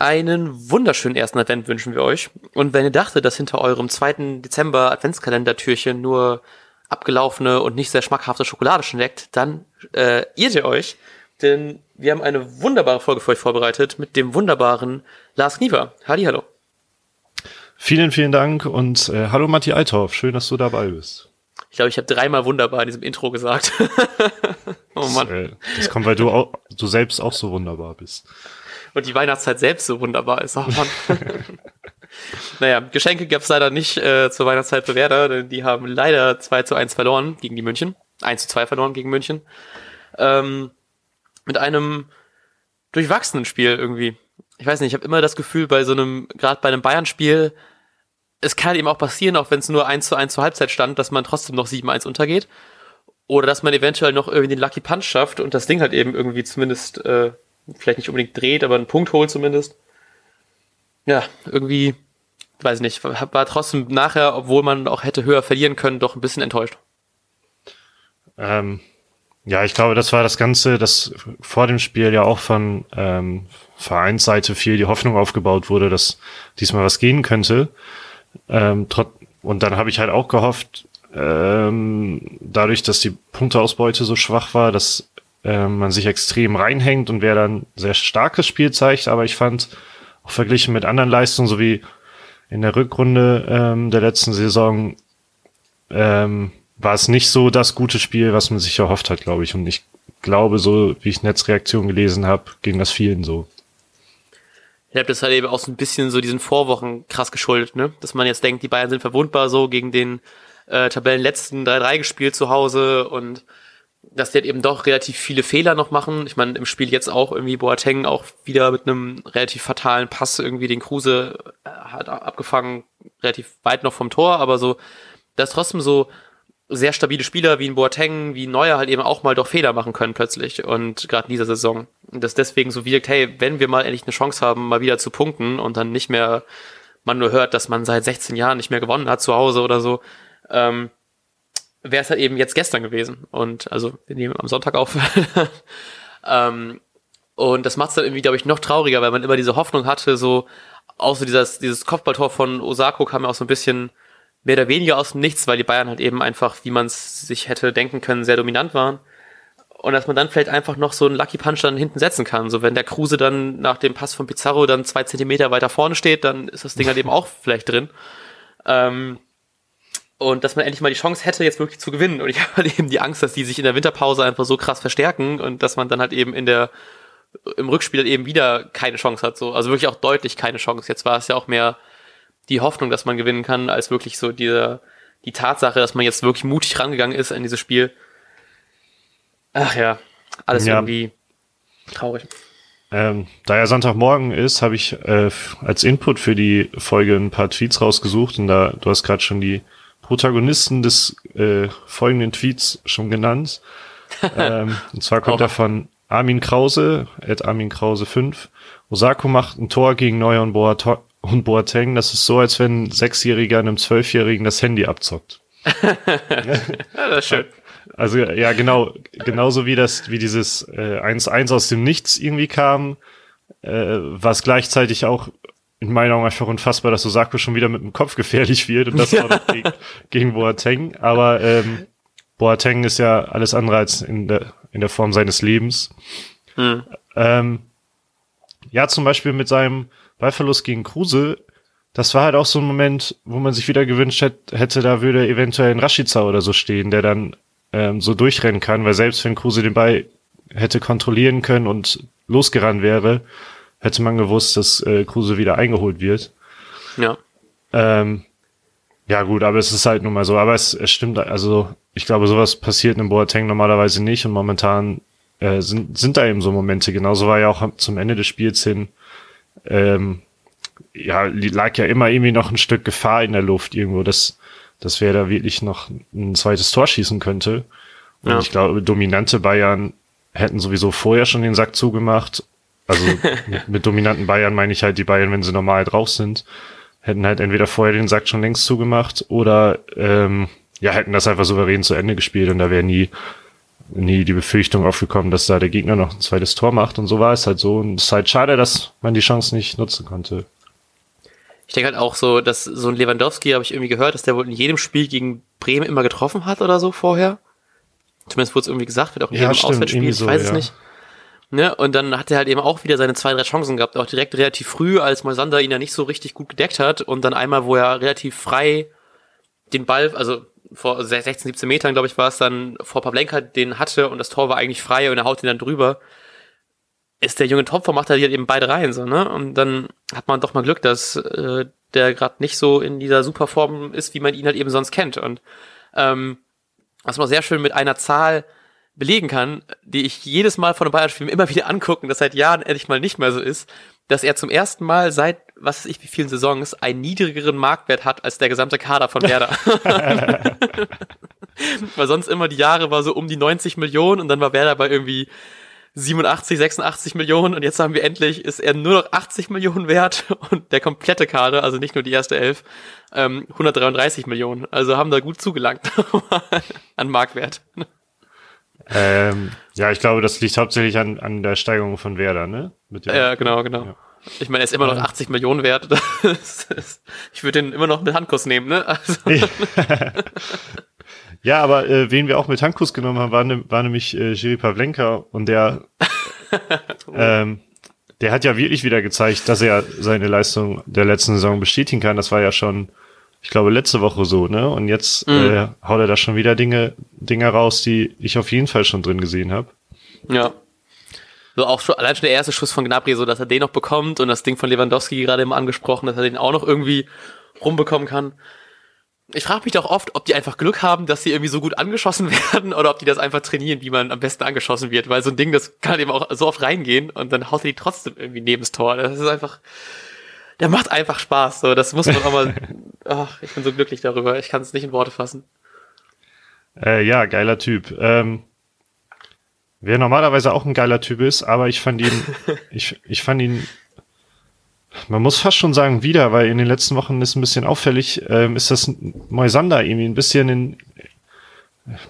Einen wunderschönen ersten Advent wünschen wir euch. Und wenn ihr dachtet, dass hinter eurem zweiten Dezember Adventskalendertürchen nur abgelaufene und nicht sehr schmackhafte Schokolade steckt, dann äh, irrt ihr euch. Denn wir haben eine wunderbare Folge für euch vorbereitet mit dem wunderbaren Lars Kniever. Halli, hallo. Vielen, vielen Dank und äh, hallo Matti Althoff. Schön, dass du dabei bist. Ich glaube, ich habe dreimal wunderbar in diesem Intro gesagt. oh Mann. Das, äh, das kommt, weil du, auch, du selbst auch so wunderbar bist und die Weihnachtszeit selbst so wunderbar ist. Oh Mann. naja, Geschenke gab es leider nicht äh, zur Weihnachtszeit für Werder, denn die haben leider 2 zu 1 verloren gegen die München. 1 zu 2 verloren gegen München. Ähm, mit einem durchwachsenen Spiel irgendwie. Ich weiß nicht, ich habe immer das Gefühl, bei so einem, gerade bei einem Bayern-Spiel, es kann eben auch passieren, auch wenn es nur 1 zu 1 zur Halbzeit stand, dass man trotzdem noch 7-1 untergeht. Oder dass man eventuell noch irgendwie den Lucky Punch schafft und das Ding halt eben irgendwie zumindest äh, vielleicht nicht unbedingt dreht, aber einen Punkt holt zumindest. Ja, irgendwie, weiß ich nicht, war trotzdem nachher, obwohl man auch hätte höher verlieren können, doch ein bisschen enttäuscht. Ähm, ja, ich glaube, das war das Ganze, dass vor dem Spiel ja auch von ähm, Vereinsseite viel die Hoffnung aufgebaut wurde, dass diesmal was gehen könnte. Ähm, und dann habe ich halt auch gehofft, ähm, dadurch, dass die Punkteausbeute so schwach war, dass äh, man sich extrem reinhängt und wer dann sehr starkes Spiel zeigt, aber ich fand, auch verglichen mit anderen Leistungen, so wie in der Rückrunde ähm, der letzten Saison, ähm, war es nicht so das gute Spiel, was man sich erhofft hat, glaube ich. Und ich glaube, so wie ich Netzreaktion gelesen habe, ging das vielen so. Ich habe das halt eben auch so ein bisschen so diesen Vorwochen krass geschuldet, ne? Dass man jetzt denkt, die Bayern sind verwundbar so gegen den äh, Tabellenletzten 3-3 gespielt zu Hause und dass die halt eben doch relativ viele Fehler noch machen. Ich meine, im Spiel jetzt auch irgendwie Boateng auch wieder mit einem relativ fatalen Pass irgendwie den Kruse äh, hat abgefangen, relativ weit noch vom Tor, aber so, dass trotzdem so sehr stabile Spieler wie ein Boateng, wie ein Neuer halt eben auch mal doch Fehler machen können plötzlich und gerade in dieser Saison. Und das deswegen so wirkt, hey, wenn wir mal endlich eine Chance haben, mal wieder zu punkten und dann nicht mehr man nur hört, dass man seit 16 Jahren nicht mehr gewonnen hat zu Hause oder so, ähm, wäre es halt eben jetzt gestern gewesen. Und also wir nehmen am Sonntag auf. ähm, und das macht es dann irgendwie, glaube ich, noch trauriger, weil man immer diese Hoffnung hatte, so außer dieses, dieses Kopfballtor von Osako kam ja auch so ein bisschen mehr oder weniger aus dem Nichts, weil die Bayern halt eben einfach, wie man es sich hätte denken können, sehr dominant waren. Und dass man dann vielleicht einfach noch so einen Lucky Punch dann hinten setzen kann. So wenn der Kruse dann nach dem Pass von Pizarro dann zwei Zentimeter weiter vorne steht, dann ist das Ding halt eben auch vielleicht drin. Ähm, und dass man endlich mal die Chance hätte, jetzt wirklich zu gewinnen. Und ich habe halt eben die Angst, dass die sich in der Winterpause einfach so krass verstärken und dass man dann halt eben in der im Rückspiel eben wieder keine Chance hat. So. Also wirklich auch deutlich keine Chance. Jetzt war es ja auch mehr die Hoffnung, dass man gewinnen kann, als wirklich so diese, die Tatsache, dass man jetzt wirklich mutig rangegangen ist in dieses Spiel. Ach ja, alles ja. irgendwie traurig. Ähm, da ja Sonntagmorgen ist, habe ich äh, als Input für die Folge ein paar Tweets rausgesucht und da, du hast gerade schon die Protagonisten des äh, folgenden Tweets schon genannt. ähm, und zwar kommt er von Armin Krause, at Armin Krause 5. Osako macht ein Tor gegen Neuer und, Boat und Boateng. Das ist so, als wenn ein Sechsjähriger einem Zwölfjährigen das Handy abzockt. ja, das ist schön. Also ja, genau, genauso wie das, wie dieses 1-1 äh, aus dem Nichts irgendwie kam, äh, was gleichzeitig auch in meinen Augen einfach unfassbar, dass Osako schon wieder mit dem Kopf gefährlich wird und das ja. gegen, gegen Boateng. Aber ähm, Boateng ist ja alles andere als in der, in der Form seines Lebens. Hm. Ähm, ja, zum Beispiel mit seinem Ballverlust gegen Kruse, das war halt auch so ein Moment, wo man sich wieder gewünscht hätte, da würde eventuell ein Rashica oder so stehen, der dann ähm, so durchrennen kann, weil selbst wenn Kruse den Ball hätte kontrollieren können und losgerannt wäre, hätte man gewusst, dass äh, Kruse wieder eingeholt wird. Ja. Ähm, ja gut, aber es ist halt nun mal so. Aber es, es stimmt, also ich glaube, sowas passiert in Boateng normalerweise nicht und momentan äh, sind, sind da eben so Momente. Genauso war ja auch zum Ende des Spiels hin, ähm, ja, lag ja immer irgendwie noch ein Stück Gefahr in der Luft irgendwo, dass, dass wer da wirklich noch ein zweites Tor schießen könnte. Und ja. ich glaube, dominante Bayern hätten sowieso vorher schon den Sack zugemacht also mit dominanten Bayern meine ich halt die Bayern, wenn sie normal drauf sind, hätten halt entweder vorher den Sack schon längst zugemacht oder ähm, ja, hätten das einfach souverän zu Ende gespielt und da wäre nie nie die Befürchtung aufgekommen, dass da der Gegner noch ein zweites Tor macht und so war es halt so. Und es ist halt schade, dass man die Chance nicht nutzen konnte. Ich denke halt auch so, dass so ein Lewandowski, habe ich irgendwie gehört, dass der wohl in jedem Spiel gegen Bremen immer getroffen hat oder so vorher. Zumindest wurde es irgendwie gesagt, wird auch in Ja, jedem stimmt, Auswärtsspiel, ich so, weiß es ja. nicht. Ne? Und dann hat er halt eben auch wieder seine zwei, drei Chancen gehabt, auch direkt relativ früh, als Moisander ihn ja nicht so richtig gut gedeckt hat und dann einmal, wo er relativ frei den Ball, also vor 16, 17 Metern, glaube ich, war es dann vor Pavlenka den hatte und das Tor war eigentlich frei und er haut ihn dann drüber. Ist der junge Topfer, macht er halt eben beide rein, so, ne? Und dann hat man doch mal Glück, dass äh, der gerade nicht so in dieser Superform ist, wie man ihn halt eben sonst kennt. Und ähm, was man sehr schön mit einer Zahl belegen kann, die ich jedes Mal von einem Bayern-Spiel immer wieder angucken, das seit Jahren endlich mal nicht mehr so ist, dass er zum ersten Mal seit, was weiß ich, wie vielen Saisons einen niedrigeren Marktwert hat als der gesamte Kader von Werder. Weil sonst immer die Jahre war so um die 90 Millionen und dann war Werder bei irgendwie 87, 86 Millionen und jetzt haben wir endlich, ist er nur noch 80 Millionen wert und der komplette Kader, also nicht nur die erste Elf, ähm, 133 Millionen. Also haben da gut zugelangt an Marktwert. Ähm, ja, ich glaube, das liegt hauptsächlich an, an der Steigerung von Werder, ne? Mit dem- Ja, genau, genau. Ja. Ich meine, er ist immer noch Ähm. 80 Millionen wert. Das ist, ich würde den immer noch mit Handkuss nehmen, ne? Also, Ja, aber äh, wen wir auch mit Handkuss genommen haben, war, ne, war nämlich äh, Jiri Pavlenka und der, ähm, der hat ja wirklich wieder gezeigt, dass er seine Leistung der letzten Saison bestätigen kann. Das war ja schon, ich glaube, letzte Woche so, ne? Und jetzt Mhm. äh, haut er da schon wieder Dinge, Dinge raus, die ich auf jeden Fall schon drin gesehen habe. ja. So auch schon, allein schon der erste Schuss von Gnabry, so dass er den noch bekommt und das Ding von Lewandowski gerade immer angesprochen, dass er den auch noch irgendwie rumbekommen kann. Ich frage mich doch oft, ob die einfach Glück haben, dass sie irgendwie so gut angeschossen werden oder ob die das einfach trainieren, wie man am besten angeschossen wird, weil so ein Ding, das kann halt eben auch so oft reingehen und dann haut er die trotzdem irgendwie neben das Tor. Das ist einfach, der macht einfach Spaß, so, das muss man auch mal, ach, ich bin so glücklich darüber, ich kann es nicht in Worte fassen. Äh, ja, geiler Typ. Ähm, wer normalerweise auch ein geiler Typ ist, aber ich fand ihn, ich, ich fand ihn, man muss fast schon sagen wieder, weil in den letzten Wochen ist ein bisschen auffällig, ähm, ist das Moisander irgendwie ein bisschen in,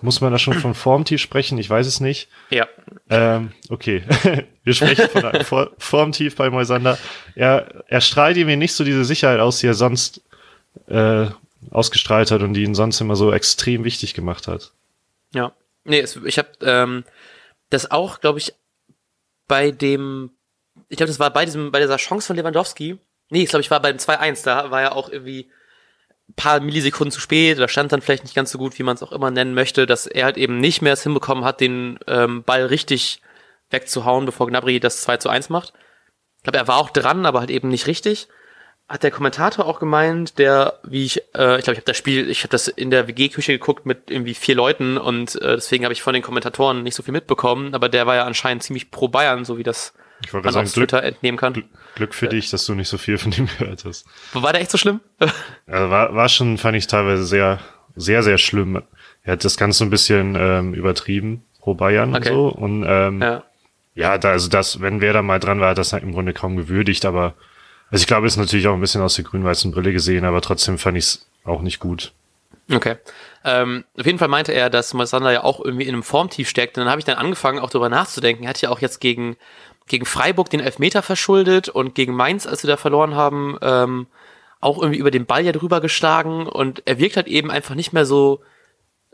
muss man da schon von Formtief sprechen? Ich weiß es nicht. Ja, Ähm, okay, wir sprechen von einem For Formtief bei Moisander. Er, er strahlt ihm nicht so diese Sicherheit aus, die er sonst äh, ausgestrahlt hat und die ihn sonst immer so extrem wichtig gemacht hat. Ja. Nee, es, ich habe ähm, das auch, glaube ich, bei dem, ich glaube, das war bei diesem, bei dieser Chance von Lewandowski. Nee, ich glaube, ich war beim 2-1, da war ja auch irgendwie paar Millisekunden zu spät oder stand dann vielleicht nicht ganz so gut, wie man es auch immer nennen möchte, dass er halt eben nicht mehr es hinbekommen hat, den ähm, Ball richtig wegzuhauen, bevor Gnabry das 2 zu 1 macht. Ich glaube, er war auch dran, aber halt eben nicht richtig. Hat der Kommentator auch gemeint, der, wie ich, äh, ich glaube, ich habe das Spiel, ich habe das in der WG-Küche geguckt mit irgendwie vier Leuten und äh, deswegen habe ich von den Kommentatoren nicht so viel mitbekommen, aber der war ja anscheinend ziemlich pro Bayern, so wie das Ich wollte sagen, Glück, Twitter entnehmen kann. Glück, für dich, dass du nicht so viel von ihm gehört hast. War der echt so schlimm? Also war, war schon, fand ich teilweise sehr, sehr, sehr schlimm. Er hat das Ganze ein bisschen ähm, übertrieben pro Bayern Okay. und so. Und ähm, ja, ja. da, also das, wenn wer da mal dran war, hat das im Grunde kaum gewürdigt, aber also ich glaube, ist natürlich auch ein bisschen aus der grün-weißen Brille gesehen, aber trotzdem fand ich es auch nicht gut. Okay. Ähm, auf jeden Fall meinte er, dass Moisander ja auch irgendwie in einem Formtief steckt. Und dann habe ich dann angefangen, auch darüber nachzudenken. Er hat ja auch jetzt gegen, gegen Freiburg den Elfmeter verschuldet und gegen Mainz, als sie da verloren haben, ähm, auch irgendwie über den Ball ja drüber geschlagen. Und er wirkt halt eben einfach nicht mehr so,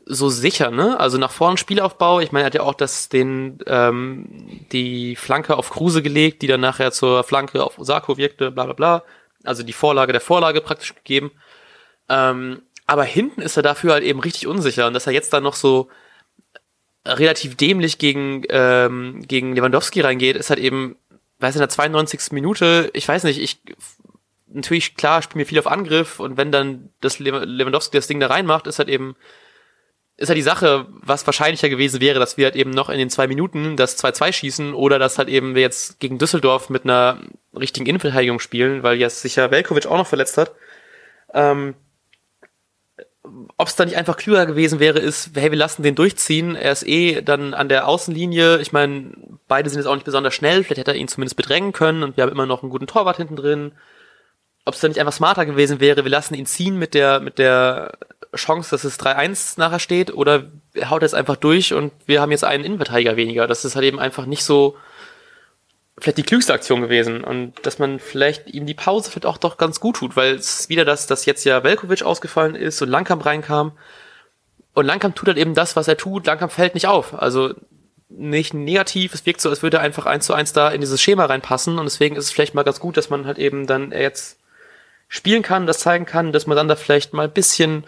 so sicher, ne? Also nach vorne Spielaufbau. Ich meine, er hat ja auch das, den, ähm, die Flanke auf Kruse gelegt, die dann nachher zur Flanke auf Osako wirkte, bla bla bla. Also die Vorlage der Vorlage praktisch gegeben. Ähm, aber hinten ist er dafür halt eben richtig unsicher und dass er jetzt dann noch so relativ dämlich gegen, ähm, gegen Lewandowski reingeht, ist halt eben, weiß in der 92. Minute, ich weiß nicht, ich, natürlich, klar, spiele mir viel auf Angriff und wenn dann das Lew- Lewandowski das Ding da reinmacht, ist halt eben, ist halt die Sache, was wahrscheinlicher gewesen wäre, dass wir halt eben noch in den zwei Minuten das 2-2 schießen oder dass halt eben wir jetzt gegen Düsseldorf mit einer richtigen Innenverteidigung spielen, weil jetzt sich ja Velkovic auch noch verletzt hat. Ähm, ob es da nicht einfach klüger gewesen wäre, ist, hey, wir lassen den durchziehen. Er ist eh dann an der Außenlinie. Ich meine, beide sind jetzt auch nicht besonders schnell. Vielleicht hätte er ihn zumindest bedrängen können und wir haben immer noch einen guten Torwart hinten drin. Ob es da nicht einfach smarter gewesen wäre, wir lassen ihn ziehen mit der, mit der Chance, dass es 3-1 nachher steht, oder er haut jetzt einfach durch und wir haben jetzt einen Innenverteidiger weniger. Das ist halt eben einfach nicht so vielleicht die klügste Aktion gewesen und dass man vielleicht ihm die Pause vielleicht auch doch ganz gut tut, weil es ist wieder das, dass jetzt ja Velkovic ausgefallen ist und Langkamp reinkam und Langkamp tut halt eben das, was er tut. Langkamp fällt nicht auf. Also nicht negativ, es wirkt so, als würde er einfach eins zu eins da in dieses Schema reinpassen und deswegen ist es vielleicht mal ganz gut, dass man halt eben dann jetzt spielen kann, das zeigen kann, dass man dann da vielleicht mal ein bisschen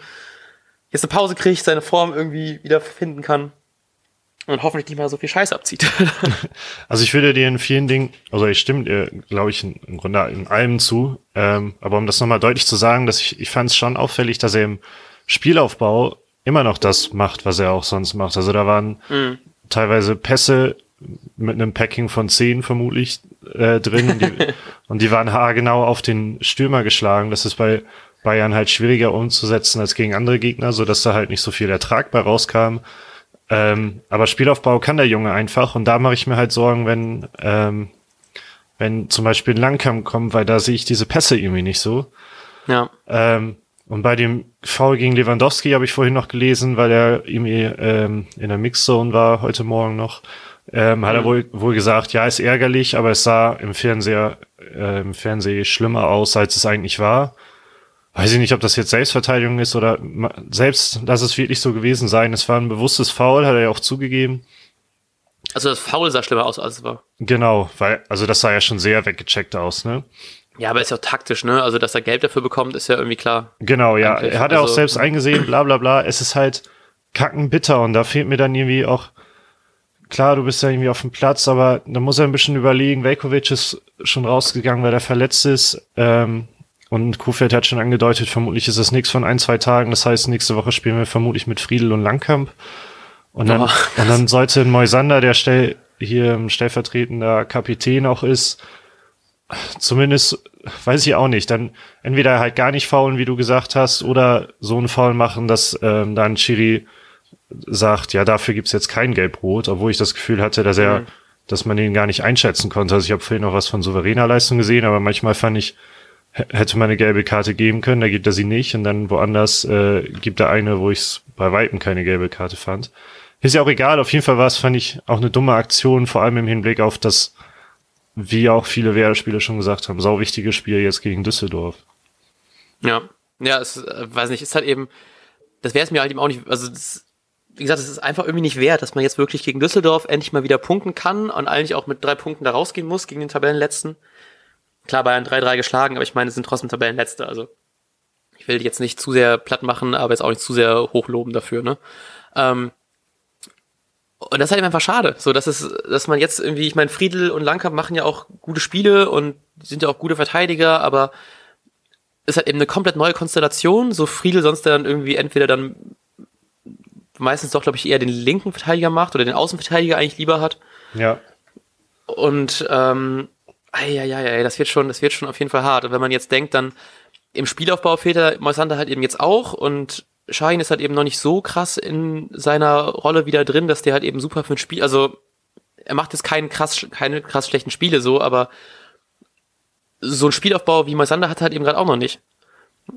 jetzt eine Pause kriegt, seine Form irgendwie wieder finden kann und hoffentlich nicht mal so viel Scheiß abzieht. also ich würde dir in vielen Dingen, also ich stimme dir, glaube ich, im Grunde in allem zu, ähm, aber um das nochmal deutlich zu sagen, dass ich, ich fand es schon auffällig, dass er im Spielaufbau immer noch das macht, was er auch sonst macht. Also da waren mhm. teilweise Pässe mit einem Packing von zehn vermutlich äh, drin und die, und die waren haargenau auf den Stürmer geschlagen. Das ist bei Bayern halt schwieriger umzusetzen als gegen andere Gegner, so dass da halt nicht so viel ertragbar rauskam. Ähm, aber Spielaufbau kann der Junge einfach und da mache ich mir halt Sorgen, wenn ähm, wenn zum Beispiel Langkamp kommt, weil da sehe ich diese Pässe irgendwie nicht so. Ja. Ähm, und bei dem Foul gegen Lewandowski habe ich vorhin noch gelesen, weil er irgendwie ähm, in der Mixzone war heute Morgen noch. Ähm, hat mhm. er wohl, wohl gesagt, ja, ist ärgerlich, aber es sah im Fernseher, äh, im Fernsehen schlimmer aus, als es eigentlich war. Weiß ich nicht, ob das jetzt Selbstverteidigung ist oder selbst, dass es wirklich so gewesen sein. Es war ein bewusstes Foul, hat er ja auch zugegeben. Also das Foul sah schlimmer aus, als es war. Genau, weil, also das sah ja schon sehr weggecheckt aus, ne? Ja, aber ist ja auch taktisch, ne? Also, dass er Geld dafür bekommt, ist ja irgendwie klar. Genau, ja. Eigentlich. Er hat ja also, auch selbst eingesehen, bla bla bla. Es ist halt kackenbitter und da fehlt mir dann irgendwie auch klar, du bist ja irgendwie auf dem Platz, aber da muss er ein bisschen überlegen. Velkovic ist schon rausgegangen, weil er verletzt ist. Ähm, und Kufeld hat schon angedeutet, vermutlich ist es nichts von ein, zwei Tagen. Das heißt, nächste Woche spielen wir vermutlich mit Friedel und Langkamp. Und dann, oh. und dann sollte Moisander, der stell, hier stellvertretender Kapitän auch ist, zumindest, weiß ich auch nicht, dann entweder halt gar nicht faulen, wie du gesagt hast, oder so einen Foul machen, dass ähm, dann Chiri sagt, ja, dafür gibt's jetzt kein Gelbrot, obwohl ich das Gefühl hatte, dass er, mhm. dass man ihn gar nicht einschätzen konnte. Also ich habe vorhin noch was von souveräner Leistung gesehen, aber manchmal fand ich, hätte man eine gelbe Karte geben können, da gibt er sie nicht und dann woanders äh, gibt er eine, wo ich bei Weitem keine gelbe Karte fand. Ist ja auch egal, auf jeden Fall war es, fand ich, auch eine dumme Aktion, vor allem im Hinblick auf das, wie auch viele Werder-Spieler schon gesagt haben, sau wichtiges Spiel jetzt gegen Düsseldorf. Ja, ja, es, äh, weiß nicht, ist halt eben, das wäre es mir halt eben auch nicht, also das, wie gesagt, es ist einfach irgendwie nicht wert, dass man jetzt wirklich gegen Düsseldorf endlich mal wieder punkten kann und eigentlich auch mit drei Punkten da rausgehen muss gegen den Tabellenletzten. Klar, Bayern 3-3 geschlagen, aber ich meine, es sind trotzdem Tabellenletzte, also ich will die jetzt nicht zu sehr platt machen, aber jetzt auch nicht zu sehr hochloben dafür, ne? Ähm, und das ist halt einfach schade, so dass es, dass man jetzt irgendwie, ich meine, Friedel und Langkamp machen ja auch gute Spiele und sind ja auch gute Verteidiger, aber ist halt eben eine komplett neue Konstellation. So Friedel sonst dann irgendwie entweder dann meistens doch, glaube ich, eher den linken Verteidiger macht oder den Außenverteidiger eigentlich lieber hat. Ja. Und ähm, ja, das wird schon, das wird schon auf jeden Fall hart. Und wenn man jetzt denkt, dann im Spielaufbau fehlt er Moisander halt eben jetzt auch und Schein ist halt eben noch nicht so krass in seiner Rolle wieder drin, dass der halt eben super für ein Spiel, also er macht jetzt keinen krass, keine krass schlechten Spiele so, aber so ein Spielaufbau wie Moisander hat halt eben gerade auch noch nicht.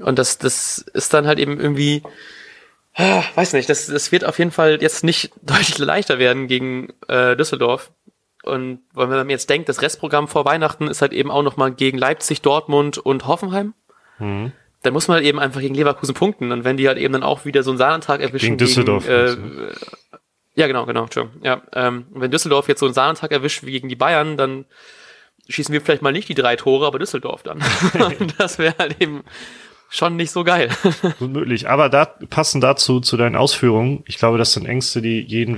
Und das, das ist dann halt eben irgendwie, Ah, weiß nicht, das, das wird auf jeden Fall jetzt nicht deutlich leichter werden gegen äh, Düsseldorf. Und wenn man jetzt denkt, das Restprogramm vor Weihnachten ist halt eben auch nochmal gegen Leipzig, Dortmund und Hoffenheim, mhm. dann muss man halt eben einfach gegen Leverkusen punkten. Und wenn die halt eben dann auch wieder so einen Sahnentag erwischen. Gegen Düsseldorf. Gegen, äh, ja, genau, genau, Ja, ähm, wenn Düsseldorf jetzt so einen Sahnentag erwischt wie gegen die Bayern, dann schießen wir vielleicht mal nicht die drei Tore, aber Düsseldorf dann. das wäre halt eben schon nicht so geil. Unmöglich. Aber da passend dazu, zu deinen Ausführungen, ich glaube, das sind Ängste, die jeden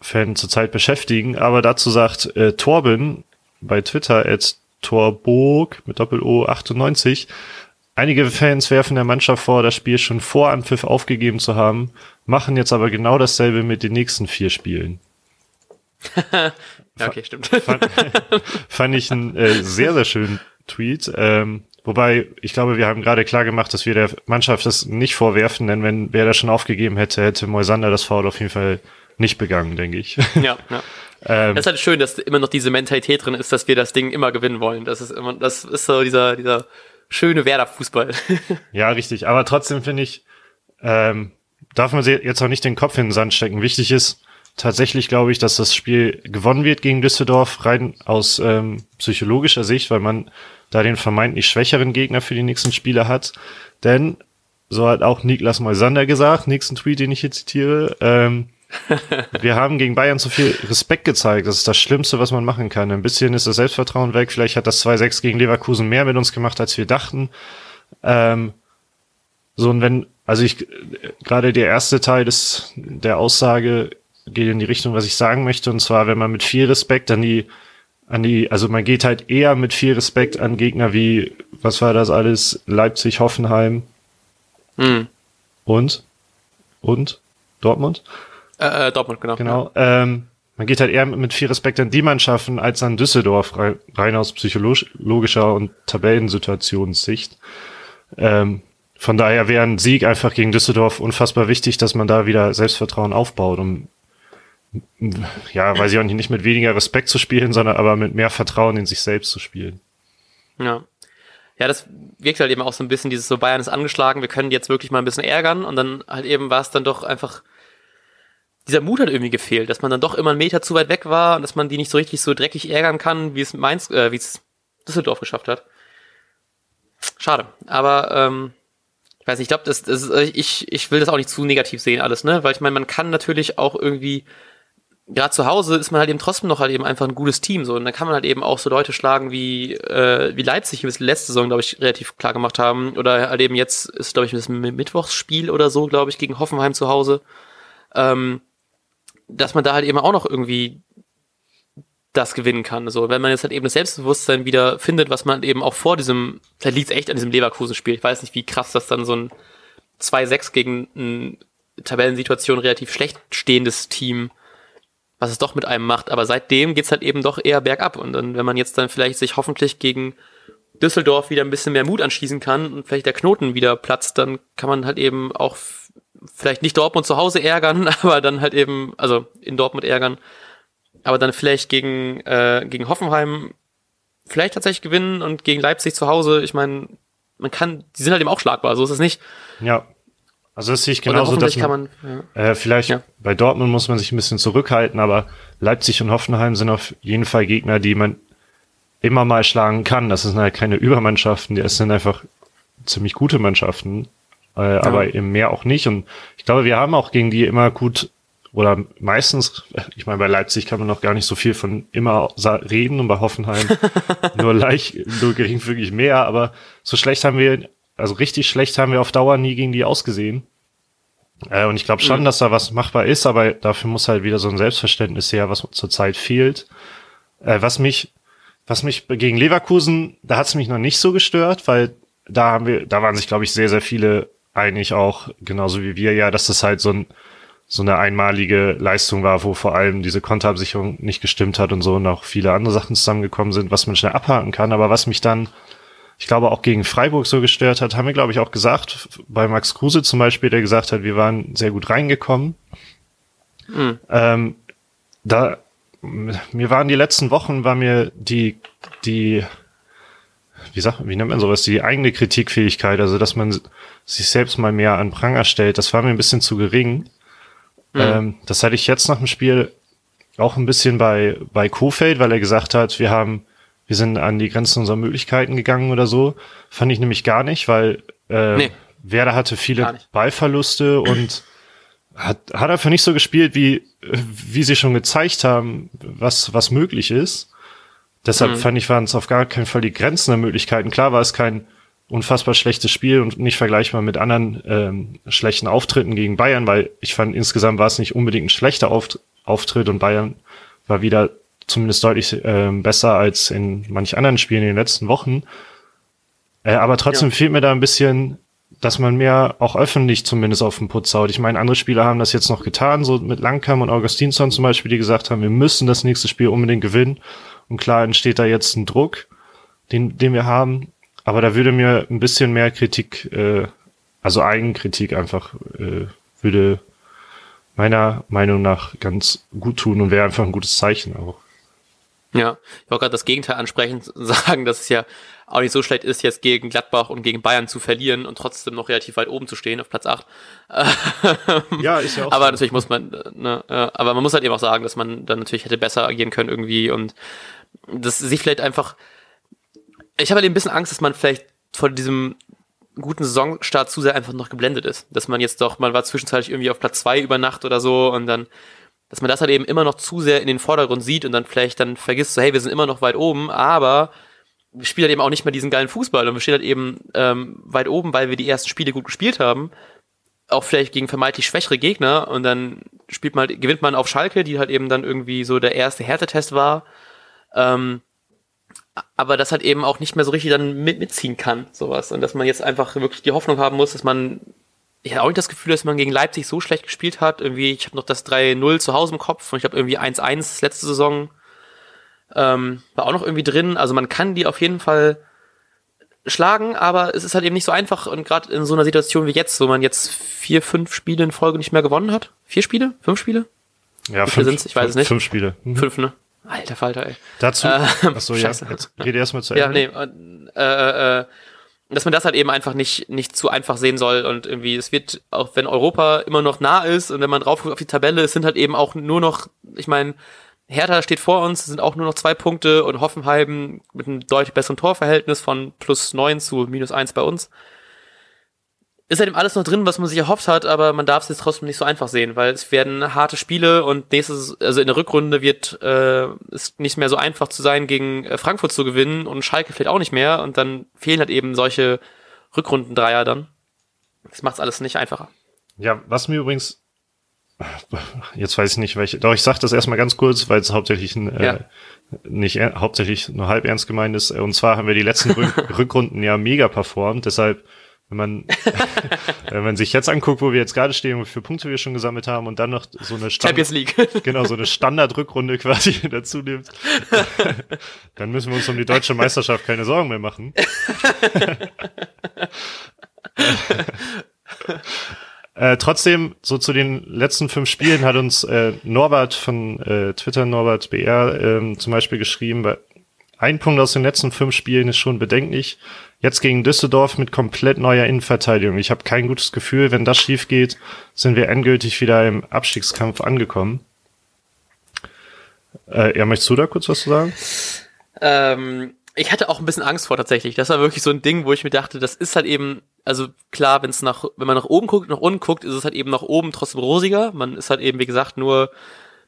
Werder-Fan zurzeit beschäftigen. Aber dazu sagt äh, Torben bei Twitter at Torburg mit Doppel-O 98. Einige Fans werfen der Mannschaft vor, das Spiel schon vor Anpfiff aufgegeben zu haben, machen jetzt aber genau dasselbe mit den nächsten vier Spielen. ja, okay, stimmt. Fand, fand ich einen äh, sehr, sehr schönen Tweet. Ähm, Wobei, ich glaube, wir haben gerade klar gemacht, dass wir der Mannschaft das nicht vorwerfen, denn wenn wer das schon aufgegeben hätte, hätte Moisander das Foul auf jeden Fall nicht begangen, denke ich. Ja, ja. ähm, das ist halt schön, dass immer noch diese Mentalität drin ist, dass wir das Ding immer gewinnen wollen. Das ist immer, das ist so dieser, dieser schöne Werder-Fußball. ja, richtig. Aber trotzdem finde ich, ähm, darf man jetzt auch nicht den Kopf in den Sand stecken. Wichtig ist tatsächlich, glaube ich, dass das Spiel gewonnen wird gegen Düsseldorf, rein aus ähm, psychologischer Sicht, weil man da den vermeintlich schwächeren Gegner für die nächsten Spiele hat. Denn, so hat auch Niklas Moisander gesagt, nächsten Tweet, den ich hier zitiere, ähm, wir haben gegen Bayern zu viel Respekt gezeigt. Das ist das Schlimmste, was man machen kann. Ein bisschen ist das Selbstvertrauen weg. Vielleicht hat das 2-6 gegen Leverkusen mehr mit uns gemacht, als wir dachten. Ähm, so, und wenn, also ich, gerade der erste Teil des, der Aussage geht in die Richtung, was ich sagen möchte. Und zwar, wenn man mit viel Respekt an die, an die, also man geht halt eher mit viel Respekt an Gegner wie, was war das alles? Leipzig, Hoffenheim. Hm. Und? Und? Dortmund? Äh, äh, Dortmund, genau. Genau. Ja. Ähm, man geht halt eher mit viel Respekt an die Mannschaften als an Düsseldorf, rein aus psychologischer und Tabellensituationssicht. Ähm, von daher wäre ein Sieg einfach gegen Düsseldorf unfassbar wichtig, dass man da wieder Selbstvertrauen aufbaut, um ja, weiß ich auch nicht, nicht mit weniger Respekt zu spielen, sondern aber mit mehr Vertrauen in sich selbst zu spielen. Ja. Ja, das wirkt halt eben auch so ein bisschen dieses so Bayern ist angeschlagen, wir können jetzt wirklich mal ein bisschen ärgern und dann halt eben war es dann doch einfach dieser Mut hat irgendwie gefehlt, dass man dann doch immer einen Meter zu weit weg war und dass man die nicht so richtig so dreckig ärgern kann, wie es Mainz, äh, wie es Düsseldorf geschafft hat. Schade. Aber ähm, ich weiß nicht, ich glaube, das, das, ich, ich will das auch nicht zu negativ sehen, alles, ne? Weil ich meine, man kann natürlich auch irgendwie, gerade zu Hause ist man halt eben trotzdem noch halt eben einfach ein gutes Team. So. Und dann kann man halt eben auch so Leute schlagen wie, äh, wie Leipzig, wie es letzte Saison, glaube ich, relativ klar gemacht haben. Oder halt eben jetzt ist, glaube ich, das Mittwochsspiel oder so, glaube ich, gegen Hoffenheim zu Hause. Ähm, dass man da halt eben auch noch irgendwie das gewinnen kann. So, wenn man jetzt halt eben das Selbstbewusstsein wieder findet, was man eben auch vor diesem, vielleicht liegt es echt an diesem Leverkusen-Spiel. Ich weiß nicht, wie krass das dann so ein 2-6 gegen ein Tabellensituation relativ schlecht stehendes Team, was es doch mit einem macht. Aber seitdem geht's halt eben doch eher bergab. Und dann, wenn man jetzt dann vielleicht sich hoffentlich gegen Düsseldorf wieder ein bisschen mehr Mut anschließen kann und vielleicht der Knoten wieder platzt, dann kann man halt eben auch vielleicht nicht Dortmund zu Hause ärgern, aber dann halt eben, also in Dortmund ärgern, aber dann vielleicht gegen, äh, gegen Hoffenheim vielleicht tatsächlich gewinnen und gegen Leipzig zu Hause, ich meine, man kann, die sind halt eben auch schlagbar, so ist es nicht. Ja. Also das sehe ich genauso, dass man, man ja. äh, vielleicht ja. bei Dortmund muss man sich ein bisschen zurückhalten, aber Leipzig und Hoffenheim sind auf jeden Fall Gegner, die man immer mal schlagen kann. Das sind halt keine Übermannschaften, das sind einfach ziemlich gute Mannschaften äh, ja. aber im Meer auch nicht. Und ich glaube, wir haben auch gegen die immer gut oder meistens, ich meine, bei Leipzig kann man noch gar nicht so viel von immer reden und bei Hoffenheim nur leicht, nur geringfügig mehr, aber so schlecht haben wir, also richtig schlecht haben wir auf Dauer nie gegen die ausgesehen. Äh, und ich glaube schon, mhm. dass da was machbar ist, aber dafür muss halt wieder so ein Selbstverständnis her, was zurzeit fehlt. Äh, was mich, was mich gegen Leverkusen, da hat es mich noch nicht so gestört, weil da haben wir, da waren sich, glaube ich, sehr, sehr viele eigentlich auch, genauso wie wir ja, dass das halt so, ein, so eine einmalige Leistung war, wo vor allem diese Konterabsicherung nicht gestimmt hat und so und auch viele andere Sachen zusammengekommen sind, was man schnell abhaken kann. Aber was mich dann, ich glaube, auch gegen Freiburg so gestört hat, haben wir, glaube ich, auch gesagt, bei Max Kruse zum Beispiel, der gesagt hat, wir waren sehr gut reingekommen. Mhm. Ähm, da, mir waren die letzten Wochen, war mir die, die wie sagt, wie nennt man sowas, die eigene Kritikfähigkeit, also dass man sich selbst mal mehr an Pranger stellt, das war mir ein bisschen zu gering. Mhm. Ähm, das hatte ich jetzt nach dem Spiel auch ein bisschen bei, bei Kofeld, weil er gesagt hat, wir haben, wir sind an die Grenzen unserer Möglichkeiten gegangen oder so. Fand ich nämlich gar nicht, weil äh, nee. Werder hatte viele Ballverluste und hat, hat einfach nicht so gespielt, wie, wie sie schon gezeigt haben, was, was möglich ist. Deshalb mhm. fand ich, waren es auf gar keinen Fall die Grenzen der Möglichkeiten. Klar war es kein unfassbar schlechtes Spiel und nicht vergleichbar mit anderen ähm, schlechten Auftritten gegen Bayern, weil ich fand, insgesamt war es nicht unbedingt ein schlechter Auft Auftritt und Bayern war wieder zumindest deutlich äh, besser als in manch anderen Spielen in den letzten Wochen. Äh, aber trotzdem ja. fehlt mir da ein bisschen, dass man mehr auch öffentlich zumindest auf den Putz haut. Ich meine, andere Spieler haben das jetzt noch getan, so mit Langkamp und Augustinsson zum Beispiel, die gesagt haben, wir müssen das nächste Spiel unbedingt gewinnen. Und klar entsteht da jetzt ein Druck, den, den wir haben. Aber da würde mir ein bisschen mehr Kritik, äh, also Eigenkritik einfach, äh, würde meiner Meinung nach ganz gut tun und wäre einfach ein gutes Zeichen auch. Ja, ich wollte gerade das Gegenteil ansprechen, sagen, dass es ja auch nicht so schlecht ist, jetzt gegen Gladbach und gegen Bayern zu verlieren und trotzdem noch relativ weit oben zu stehen, auf Platz 8. ja, ist ja auch. Aber so. natürlich muss man, ne, aber man muss halt eben auch sagen, dass man dann natürlich hätte besser agieren können irgendwie und dass sich vielleicht einfach, ich habe halt ein bisschen Angst, dass man vielleicht vor diesem guten Saisonstart zu sehr einfach noch geblendet ist. Dass man jetzt doch, man war zwischenzeitlich irgendwie auf Platz zwei über Nacht oder so und dann, dass man das halt eben immer noch zu sehr in den Vordergrund sieht und dann vielleicht dann vergisst, so hey, wir sind immer noch weit oben, aber wir spielen halt eben auch nicht mehr diesen geilen Fußball und wir stehen halt eben ähm, weit oben, weil wir die ersten Spiele gut gespielt haben. Auch vielleicht gegen vermeintlich schwächere Gegner und dann spielt man, gewinnt man auf Schalke, die halt eben dann irgendwie so der erste Härtetest war. Ähm, aber das halt eben auch nicht mehr so richtig dann mit, mitziehen kann, sowas. Und dass man jetzt einfach wirklich die Hoffnung haben muss, dass man, ich habe auch nicht das Gefühl, dass man gegen Leipzig so schlecht gespielt hat. Irgendwie, ich habe noch das 3-0 zu Hause im Kopf und ich habe irgendwie 1-1 letzte Saison ähm, war auch noch irgendwie drin. Also man kann die auf jeden Fall schlagen, aber es ist halt eben nicht so einfach und gerade in so einer Situation wie jetzt, wo man jetzt vier, fünf Spiele in Folge nicht mehr gewonnen hat. Vier Spiele? Fünf Spiele? Ja, wie fünf, sind's? Ich weiß es nicht. Fünf Spiele. Mhm. Fünf, ne? Alter Falter, ey. Dazu, ähm, achso, ja, jetzt rede erstmal zu Ende. Ja, nee, äh, äh, dass man das halt eben einfach nicht, nicht zu einfach sehen soll und irgendwie, es wird, auch wenn Europa immer noch nah ist und wenn man drauf guckt auf die Tabelle, es sind halt eben auch nur noch, ich meine, Hertha steht vor uns, es sind auch nur noch zwei Punkte und Hoffenheim mit einem deutlich besseren Torverhältnis von plus neun zu minus eins bei uns ist halt eben alles noch drin, was man sich erhofft hat, aber man darf es jetzt trotzdem nicht so einfach sehen, weil es werden harte Spiele und nächstes, also in der Rückrunde wird äh, es nicht mehr so einfach zu sein, gegen äh, Frankfurt zu gewinnen und Schalke fehlt auch nicht mehr und dann fehlen halt eben solche Rückrundendreier dann. Das macht's alles nicht einfacher. Ja, was mir übrigens jetzt weiß ich nicht, welche, doch ich sag das erstmal ganz kurz, weil es hauptsächlich ein, äh, ja. nicht hauptsächlich nur halb ernst gemeint ist. Und zwar haben wir die letzten Rückrunden ja mega performt, deshalb wenn man, wenn man sich jetzt anguckt, wo wir jetzt gerade stehen, wie viele Punkte wir schon gesammelt haben und dann noch so eine Stand Champions League. genau, so eine Standardrückrunde quasi dazu nimmt, dann müssen wir uns um die deutsche Meisterschaft keine Sorgen mehr machen. äh, trotzdem, so zu den letzten fünf Spielen hat uns äh, Norbert von äh, Twitter, Norbert BR, ähm, zum Beispiel geschrieben, ein Punkt aus den letzten fünf Spielen ist schon bedenklich. Jetzt gegen Düsseldorf mit komplett neuer Innenverteidigung. Ich habe kein gutes Gefühl, wenn das schief geht, sind wir endgültig wieder im Abstiegskampf angekommen. Äh, ja, möchtest du da kurz was zu sagen? Ähm, ich hatte auch ein bisschen Angst vor tatsächlich. Das war wirklich so ein Ding, wo ich mir dachte, das ist halt eben, also klar, wenn es nach, wenn man nach oben guckt, nach unten guckt, ist es halt eben nach oben trotzdem rosiger. Man ist halt eben, wie gesagt, nur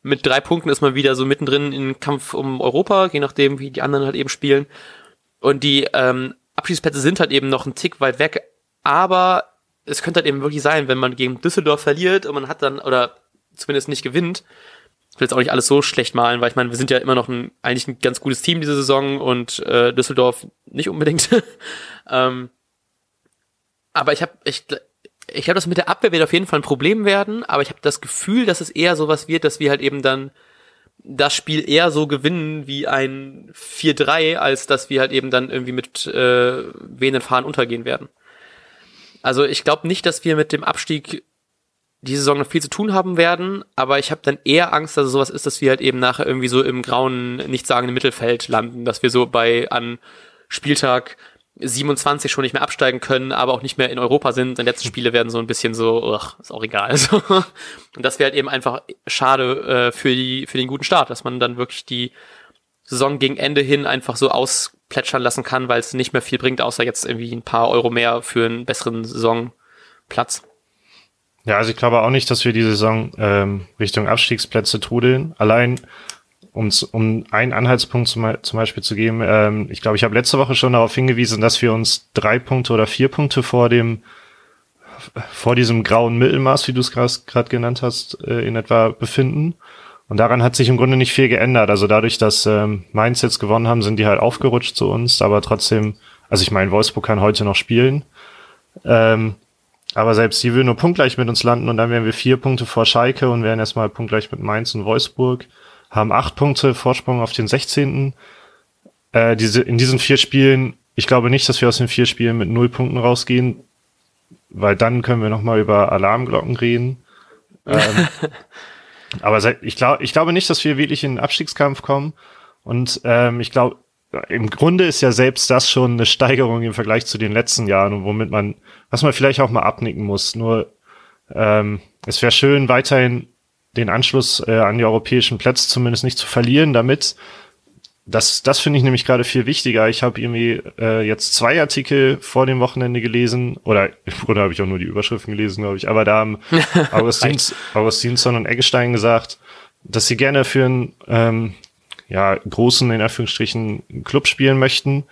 mit drei Punkten ist man wieder so mittendrin im Kampf um Europa, je nachdem, wie die anderen halt eben spielen. Und die ähm, Abschiedsplätze sind halt eben noch ein Tick weit weg, aber es könnte halt eben wirklich sein, wenn man gegen Düsseldorf verliert und man hat dann, oder zumindest nicht gewinnt, ich will jetzt auch nicht alles so schlecht malen, weil ich meine, wir sind ja immer noch ein, eigentlich ein ganz gutes Team diese Saison und äh, Düsseldorf nicht unbedingt. ähm, aber ich habe ich, ich glaube, das mit der Abwehr wird auf jeden Fall ein Problem werden, aber ich habe das Gefühl, dass es eher sowas wird, dass wir halt eben dann das Spiel eher so gewinnen wie ein 4-3, als dass wir halt eben dann irgendwie mit äh, wehenden Fahren untergehen werden. Also ich glaube nicht, dass wir mit dem Abstieg diese Saison noch viel zu tun haben werden, aber ich habe dann eher Angst, dass es sowas ist, dass wir halt eben nachher irgendwie so im grauen, nichtssagenden Mittelfeld landen, dass wir so bei an Spieltag 27 schon nicht mehr absteigen können, aber auch nicht mehr in Europa sind. Die letzten Spiele werden so ein bisschen so, ach, ist auch egal. So. Und das wäre halt eben einfach schade äh, für, die, für den guten Start, dass man dann wirklich die Saison gegen Ende hin einfach so ausplätschern lassen kann, weil es nicht mehr viel bringt, außer jetzt irgendwie ein paar Euro mehr für einen besseren Saisonplatz. Ja, also ich glaube auch nicht, dass wir die Saison ähm, Richtung Abstiegsplätze trudeln. Allein um, um einen Anhaltspunkt zum, zum Beispiel zu geben, ähm, ich glaube, ich habe letzte Woche schon darauf hingewiesen, dass wir uns drei Punkte oder vier Punkte vor dem vor diesem grauen Mittelmaß, wie du es gerade genannt hast, äh, in etwa befinden. Und daran hat sich im Grunde nicht viel geändert. Also dadurch, dass ähm, Mainz jetzt gewonnen haben, sind die halt aufgerutscht zu uns, aber trotzdem, also ich meine, Wolfsburg kann heute noch spielen. Ähm, aber selbst die würden nur punktgleich mit uns landen und dann wären wir vier Punkte vor Schalke und wären erstmal punktgleich mit Mainz und Wolfsburg haben acht Punkte Vorsprung auf den 16. Äh, diese, in diesen vier Spielen, ich glaube nicht, dass wir aus den vier Spielen mit null Punkten rausgehen, weil dann können wir nochmal über Alarmglocken reden. ähm, aber ich, glaube ich glaube nicht, dass wir wirklich in den Abstiegskampf kommen. Und ähm, ich glaube, im Grunde ist ja selbst das schon eine Steigerung im Vergleich zu den letzten Jahren und womit man, was man vielleicht auch mal abnicken muss. Nur ähm, es wäre schön, weiterhin den Anschluss äh, an die europäischen Plätze zumindest nicht zu verlieren, damit das, das finde ich nämlich gerade viel wichtiger. Ich habe irgendwie äh, jetzt zwei Artikel vor dem Wochenende gelesen, oder Grunde habe ich auch nur die Überschriften gelesen, glaube ich, aber da haben Augustins, Augustinsson und Eggestein gesagt, dass sie gerne für einen ähm, ja, großen, in Anführungsstrichen, Club spielen möchten,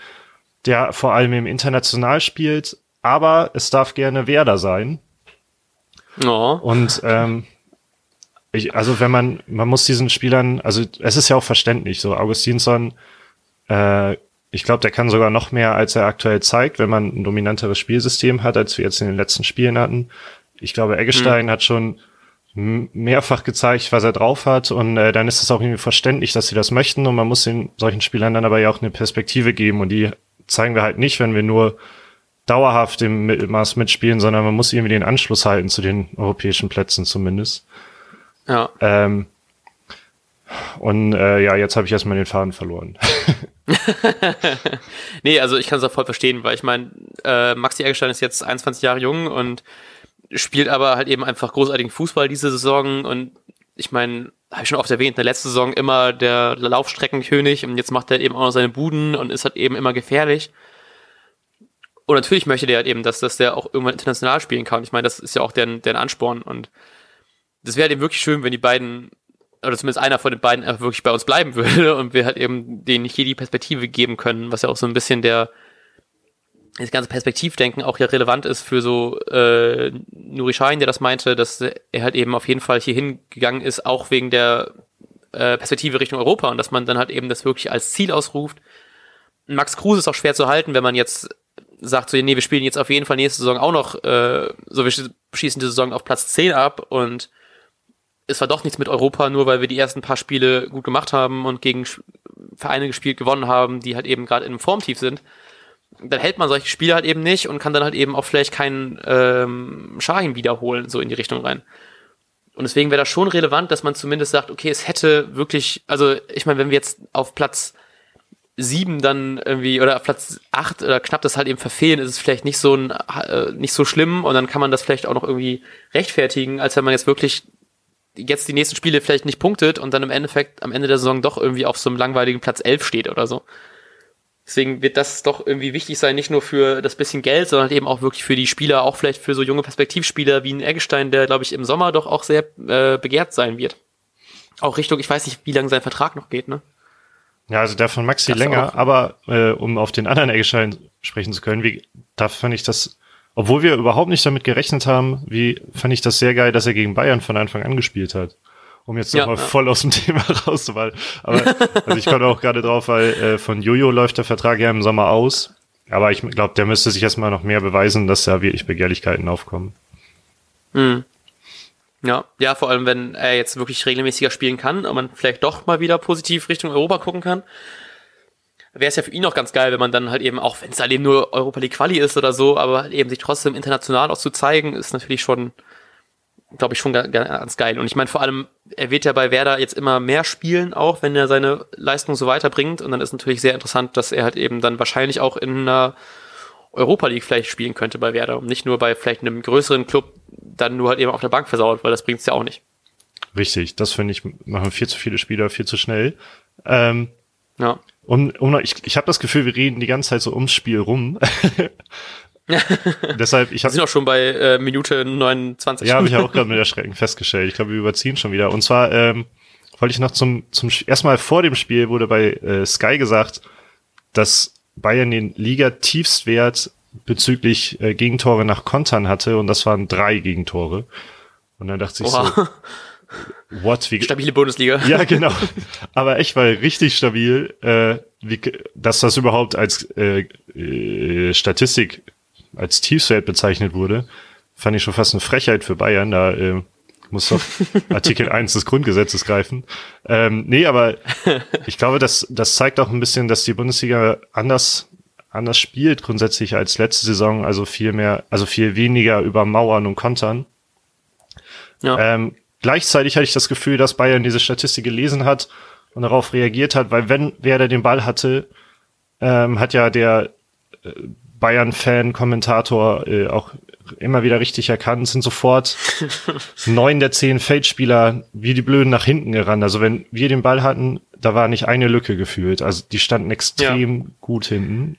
der vor allem im International spielt, aber es darf gerne Werder sein. Oh. Und ähm, ich, also wenn man, man muss diesen Spielern, also es ist ja auch verständlich, so Augustinsson, äh, ich glaube, der kann sogar noch mehr, als er aktuell zeigt, wenn man ein dominanteres Spielsystem hat, als wir jetzt in den letzten Spielen hatten. Ich glaube, Eggestein mhm. hat schon mehrfach gezeigt, was er drauf hat und äh, dann ist es auch irgendwie verständlich, dass sie das möchten und man muss den solchen Spielern dann aber ja auch eine Perspektive geben und die zeigen wir halt nicht, wenn wir nur dauerhaft im Mittelmaß mitspielen, sondern man muss irgendwie den Anschluss halten zu den europäischen Plätzen zumindest. Ja. Ähm, und äh, ja, jetzt habe ich erstmal den Faden verloren. nee, also ich kann es auch voll verstehen, weil ich meine, äh, Maxi Eggestein ist jetzt 21 Jahre jung und spielt aber halt eben einfach großartigen Fußball diese Saison und ich meine, habe ich schon oft erwähnt, in der letzten Saison immer der Laufstreckenkönig und jetzt macht er eben auch noch seine Buden und ist halt eben immer gefährlich. Und natürlich möchte der halt eben, dass, dass der auch irgendwann international spielen kann. Ich meine, das ist ja auch deren, deren Ansporn und das wäre eben wirklich schön, wenn die beiden, oder zumindest einer von den beiden einfach wirklich bei uns bleiben würde und wir halt eben denen hier die Perspektive geben können, was ja auch so ein bisschen der, das ganze Perspektivdenken auch ja relevant ist für so äh, Nuri Schein, der das meinte, dass er halt eben auf jeden Fall hier hingegangen ist, auch wegen der äh, Perspektive Richtung Europa und dass man dann halt eben das wirklich als Ziel ausruft. Max Kruse ist auch schwer zu halten, wenn man jetzt sagt so, nee, wir spielen jetzt auf jeden Fall nächste Saison auch noch, äh, so wir schießen die Saison auf Platz 10 ab und es war doch nichts mit Europa, nur weil wir die ersten paar Spiele gut gemacht haben und gegen Vereine gespielt, gewonnen haben, die halt eben gerade in einem Formtief sind. Dann hält man solche Spiele halt eben nicht und kann dann halt eben auch vielleicht keinen ähm, Schahin wiederholen, so in die Richtung rein. Und deswegen wäre das schon relevant, dass man zumindest sagt, okay, es hätte wirklich, also ich meine, wenn wir jetzt auf Platz sieben dann irgendwie oder auf Platz acht oder knapp das halt eben verfehlen, ist es vielleicht nicht so ein, äh, nicht so schlimm und dann kann man das vielleicht auch noch irgendwie rechtfertigen, als wenn man jetzt wirklich jetzt die nächsten Spiele vielleicht nicht punktet und dann im Endeffekt am Ende der Saison doch irgendwie auf so einem langweiligen Platz 11 steht oder so. Deswegen wird das doch irgendwie wichtig sein, nicht nur für das bisschen Geld, sondern eben auch wirklich für die Spieler, auch vielleicht für so junge Perspektivspieler wie ein Eggestein, der, glaube ich, im Sommer doch auch sehr äh, begehrt sein wird. Auch Richtung, ich weiß nicht, wie lange sein Vertrag noch geht, ne? Ja, also der von Maxi das länger, aber äh, um auf den anderen Eggestein sprechen zu können, wie, da fand ich das obwohl wir überhaupt nicht damit gerechnet haben, wie fand ich das sehr geil, dass er gegen Bayern von Anfang an gespielt hat. Um jetzt nochmal ja, voll aus dem Thema rauszuweilen. Aber also ich komme auch gerade drauf, weil äh, von Jojo läuft der Vertrag ja im Sommer aus. Aber ich glaube, der müsste sich erstmal noch mehr beweisen, dass da wirklich Begehrlichkeiten aufkommen. Mhm. Ja, ja, vor allem, wenn er jetzt wirklich regelmäßiger spielen kann und man vielleicht doch mal wieder positiv Richtung Europa gucken kann wäre es ja für ihn auch ganz geil, wenn man dann halt eben, auch wenn es halt eben nur Europa League Quali ist oder so, aber halt eben sich trotzdem international auch zu zeigen, ist natürlich schon, glaube ich, schon ganz geil. Und ich meine, vor allem, er wird ja bei Werder jetzt immer mehr spielen, auch wenn er seine Leistung so weiterbringt. Und dann ist natürlich sehr interessant, dass er halt eben dann wahrscheinlich auch in einer Europa League vielleicht spielen könnte bei Werder und nicht nur bei vielleicht einem größeren Club dann nur halt eben auf der Bank versauert, weil das bringt es ja auch nicht. Richtig, das finde ich, machen viel zu viele Spieler viel zu schnell. Ähm, ja. Und um, ich, ich habe das Gefühl, wir reden die ganze Zeit so ums Spiel rum. Deshalb, ich habe. sind auch schon bei äh, Minute 29. Ja, habe ich auch gerade mit Erschrecken festgestellt. Ich glaube, wir überziehen schon wieder. Und zwar ähm, wollte ich noch zum, zum erstmal vor dem Spiel wurde bei äh, Sky gesagt, dass Bayern den Liga-Tiefstwert bezüglich äh, Gegentore nach Kontern hatte und das waren drei Gegentore. Und dann dachte ich Oha. so, What? Wie, Stabile Bundesliga. Ja, genau. Aber echt, weil richtig stabil, äh, wie, dass das überhaupt als äh, äh, Statistik als Tiefswert bezeichnet wurde, fand ich schon fast eine Frechheit für Bayern. Da äh, muss doch Artikel 1 des Grundgesetzes greifen. Ähm, nee, aber ich glaube, das, das zeigt auch ein bisschen, dass die Bundesliga anders anders spielt grundsätzlich als letzte Saison, also viel mehr, also viel weniger über Mauern und Kontern. Ja. Ähm, Gleichzeitig hatte ich das Gefühl, dass Bayern diese Statistik gelesen hat und darauf reagiert hat, weil wenn Werder den Ball hatte, ähm, hat ja der äh, Bayern-Fan-Kommentator äh, auch immer wieder richtig erkannt, sind sofort neun der zehn Feldspieler wie die Blöden nach hinten gerannt. Also wenn wir den Ball hatten, da war nicht eine Lücke gefühlt. Also die standen extrem ja. gut hinten.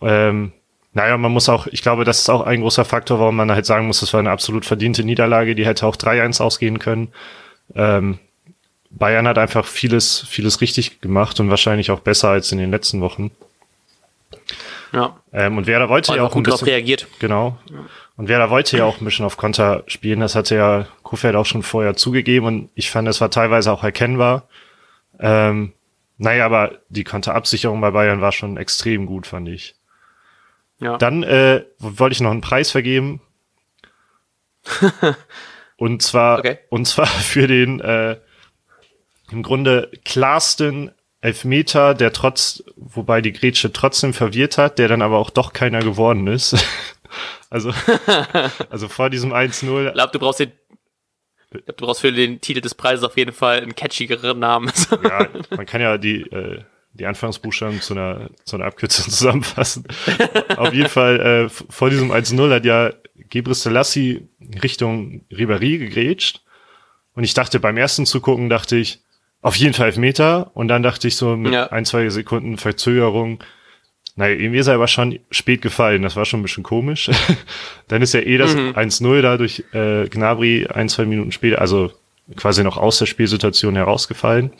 Ähm, naja, man muss auch, ich glaube, das ist auch ein großer Faktor, warum man halt sagen muss, das war eine absolut verdiente Niederlage, die hätte auch 3-1 ausgehen können. Ähm, Bayern hat einfach vieles, vieles richtig gemacht und wahrscheinlich auch besser als in den letzten Wochen. Ja. Ähm, und Werder wollte ja auch gut ein bisschen, reagiert. Genau. Ja. Und Werder wollte ja auch ein bisschen auf Konter spielen. Das hatte ja Kofeld auch schon vorher zugegeben und ich fand, es war teilweise auch erkennbar. Ähm, naja, aber die Konterabsicherung bei Bayern war schon extrem gut, fand ich. Ja. Dann äh, wollte ich noch einen Preis vergeben. und zwar, okay. und zwar für den äh, im Grunde klarsten Elfmeter, der trotz, wobei die Grätsche trotzdem verwirrt hat, der dann aber auch doch keiner geworden ist. also, also vor diesem 1-0. Ich glaube, du brauchst den, ich glaub, du brauchst für den Titel des Preises auf jeden Fall einen catchigeren Namen. ja, man kann ja die, äh, die Anfangsbuchstaben zu einer, zu einer Abkürzung zusammenfassen. auf jeden Fall, äh, vor diesem 1-0 hat ja Gebre Selassie Richtung Ribéry gegrätscht. Und ich dachte, beim ersten Zugucken dachte ich, auf jeden Fall Elfmeter. Und dann dachte ich so mit ja. ein, zwei Sekunden Verzögerung, naja, irgendwie ist er aber schon spät gefallen. Das war schon ein bisschen komisch. dann ist ja eh das mhm. 1-0 da durch äh, Gnabry ein, zwei Minuten später, also quasi noch aus der Spielsituation herausgefallen.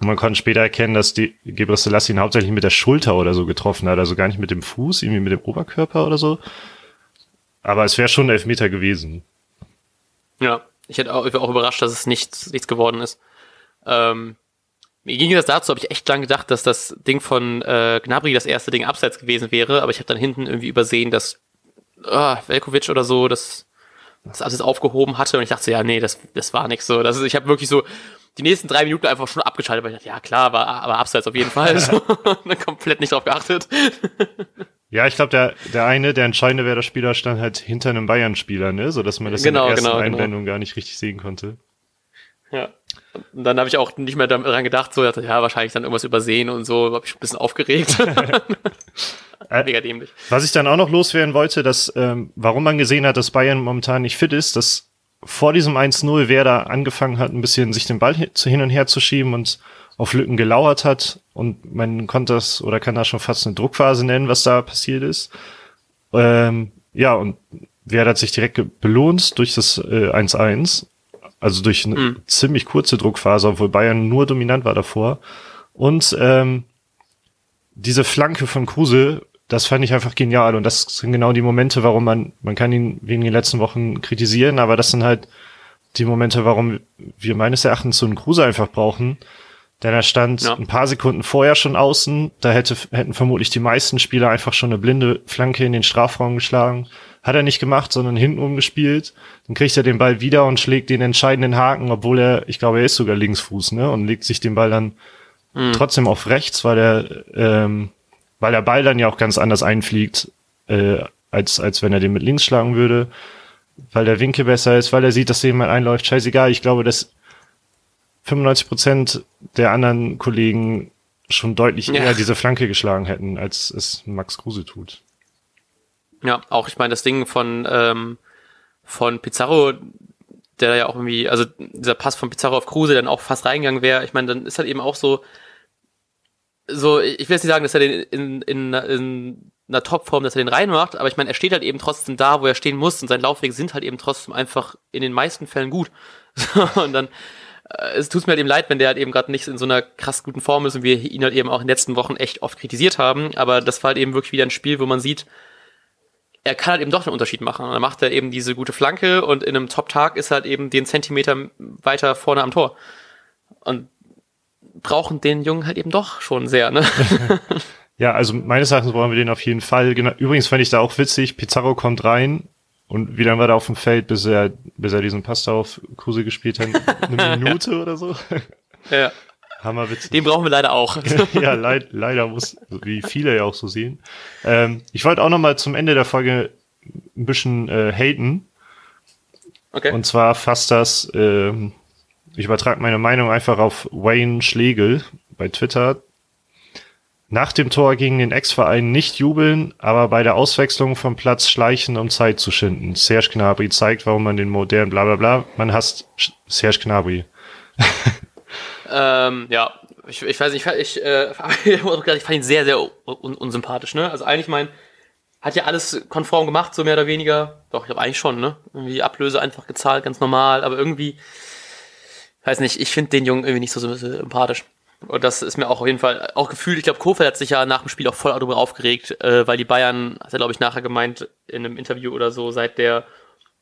Man konnte später erkennen, dass die Gebre Selassie ihn hauptsächlich mit der Schulter oder so getroffen hat, also gar nicht mit dem Fuß, irgendwie mit dem Oberkörper oder so. Aber es wäre schon ein Elfmeter gewesen. Ja, ich hätte auch, ich auch überrascht, dass es nichts, nichts geworden ist. Ähm, mir ging das dazu, habe ich echt lang gedacht, dass das Ding von äh, Gnabry das erste Ding abseits gewesen wäre, aber ich habe dann hinten irgendwie übersehen, dass äh, Velkovic oder so das, das alles aufgehoben hatte und ich dachte, ja, nee, das, das war nix so. Das ist, ich habe wirklich so die nächsten drei Minuten einfach schon abgeschaltet, weil ich dachte, ja klar, aber, aber abseits auf jeden Fall. so, komplett nicht drauf geachtet. Ja, ich glaube, der, der eine, der entscheidende wäre, der Spieler stand halt hinter einem Bayern-Spieler, ne? So dass man das genau, in der ersten genau, genau. Einblendung genau. gar nicht richtig sehen konnte. Ja. Und dann habe ich auch nicht mehr daran gedacht, so, ja, wahrscheinlich dann irgendwas übersehen und so, habe ich ein bisschen aufgeregt. Äh, Mega dämlich. Was ich dann auch noch loswerden wollte, dass, ähm, warum man gesehen hat, dass Bayern momentan nicht fit ist, dass vor diesem 1-0 Werder angefangen hat, ein bisschen sich den Ball hin und her zu schieben und auf Lücken gelauert hat. Und man konnte das oder kann das schon fast eine Druckphase nennen, was da passiert ist. Ähm, ja, und Werder hat sich direkt belohnt durch das äh, 1-1 also durch eine mhm. ziemlich kurze Druckphase, obwohl Bayern nur dominant war davor. Und ähm, diese Flanke von Kruse, das fand ich einfach genial. Und das sind genau die Momente, warum man, man kann ihn wegen den letzten Wochen kritisieren, aber das sind halt die Momente, warum wir meines Erachtens so einen Kruse einfach brauchen. Denn er stand ja. ein paar Sekunden vorher schon außen. Da hätte, hätten vermutlich die meisten Spieler einfach schon eine blinde Flanke in den Strafraum geschlagen. Hat er nicht gemacht, sondern hinten umgespielt. Dann kriegt er den Ball wieder und schlägt den entscheidenden Haken, obwohl er, ich glaube, er ist sogar Linksfuß, ne? Und legt sich den Ball dann mhm. trotzdem auf rechts, weil er, ähm, weil der Ball dann ja auch ganz anders einfliegt, äh, als, als wenn er den mit links schlagen würde. Weil der Winkel besser ist, weil er sieht, dass jemand einläuft. Scheißegal. Ich glaube, dass 95 Prozent der anderen Kollegen schon deutlich ja. eher diese Flanke geschlagen hätten, als es Max Kruse tut. Ja, auch ich meine, das Ding von, ähm, von Pizarro, der ja auch irgendwie, also dieser Pass von Pizarro auf Kruse dann auch fast reingegangen wäre, ich meine, dann ist halt eben auch so, so, ich will jetzt nicht sagen, dass er den in, in, in einer Topform, dass er den reinmacht, aber ich meine, er steht halt eben trotzdem da, wo er stehen muss und seine Laufwege sind halt eben trotzdem einfach in den meisten Fällen gut. und dann, äh, es tut mir halt eben leid, wenn der halt eben gerade nicht in so einer krass guten Form ist und wir ihn halt eben auch in den letzten Wochen echt oft kritisiert haben, aber das war halt eben wirklich wieder ein Spiel, wo man sieht, er kann halt eben doch einen Unterschied machen. Und dann macht er eben diese gute Flanke und in einem Top-Tag ist halt eben den Zentimeter weiter vorne am Tor. Und brauchen den Jungen halt eben doch schon sehr, ne? ja, also meines Erachtens brauchen wir den auf jeden Fall. Genau. Übrigens fand ich da auch witzig, Pizarro kommt rein und wie lange war er auf dem Feld, bis er, bis er diesen Pass da auf Kruse gespielt hat? Eine Minute oder so? Ja. Hammerwitz. Den brauchen wir leider auch. ja, leid, leider muss, wie viele ja auch so sehen. Ähm, ich wollte auch noch mal zum Ende der Folge ein bisschen äh, haten. Okay. Und zwar fasst das ähm, ich übertrage meine Meinung einfach auf Wayne Schlegel bei Twitter. Nach dem Tor gegen den Ex-Verein nicht jubeln, aber bei der Auswechslung vom Platz schleichen, um Zeit zu schinden. Serge Gnabry zeigt, warum man den modernen bla bla bla, man hasst Serge Gnabry. ähm, ja, ich, ich weiß nicht, ich, äh, ich fand ihn sehr, sehr un unsympathisch, ne? Also eigentlich mein, hat ja alles konform gemacht, so mehr oder weniger. Doch, ich glaube eigentlich schon, ne? Irgendwie Ablöse einfach gezahlt, ganz normal, aber irgendwie, weiß nicht, ich finde den Jungen irgendwie nicht so sympathisch. Und das ist mir auch auf jeden Fall auch gefühlt. Ich glaube, Kofeld hat sich ja nach dem Spiel auch voll darüber aufgeregt, äh, weil die Bayern, hat er glaube ich nachher gemeint in einem Interview oder so, seit der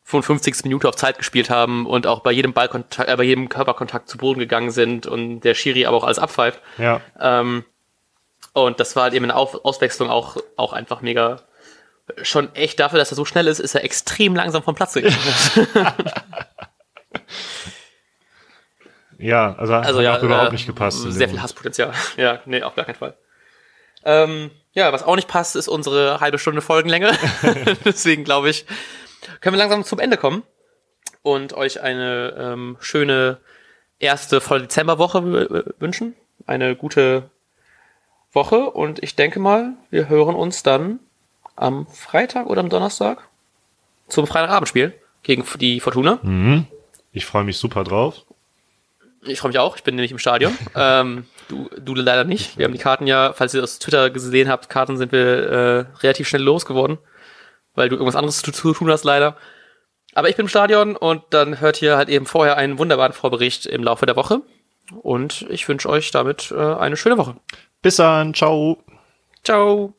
55. Minute auf Zeit gespielt haben und auch bei jedem Ballkontakt, äh, bei jedem Körperkontakt zu Boden gegangen sind und der Schiri aber auch alles abpfeift. Ja. Ähm, und das war halt eben eine auf Auswechslung auch, auch einfach mega schon echt dafür, dass er so schnell ist, ist er extrem langsam vom Platz gegangen. Ja, also, also hat ja, auch überhaupt äh, nicht gepasst. Sehr viel Hasspotenzial. Ja, nee, auf gar keinen Fall. Ähm, ja, was auch nicht passt, ist unsere halbe Stunde Folgenlänge. Deswegen glaube ich, können wir langsam zum Ende kommen und euch eine ähm, schöne erste volle Dezemberwoche wünschen. Eine gute Woche und ich denke mal, wir hören uns dann am Freitag oder am Donnerstag zum Freitagabendspiel gegen die Fortuna. Mhm. Ich freue mich super drauf. Ich freue mich auch, ich bin nämlich im Stadion. ähm, du, du leider nicht. Wir haben die Karten ja, falls ihr das Twitter gesehen habt, Karten sind wir äh, relativ schnell losgeworden, weil du irgendwas anderes zu, zu tun hast leider. Aber ich bin im Stadion und dann hört ihr halt eben vorher einen wunderbaren Vorbericht im Laufe der Woche. Und ich wünsche euch damit äh, eine schöne Woche. Bis dann, ciao. Ciao.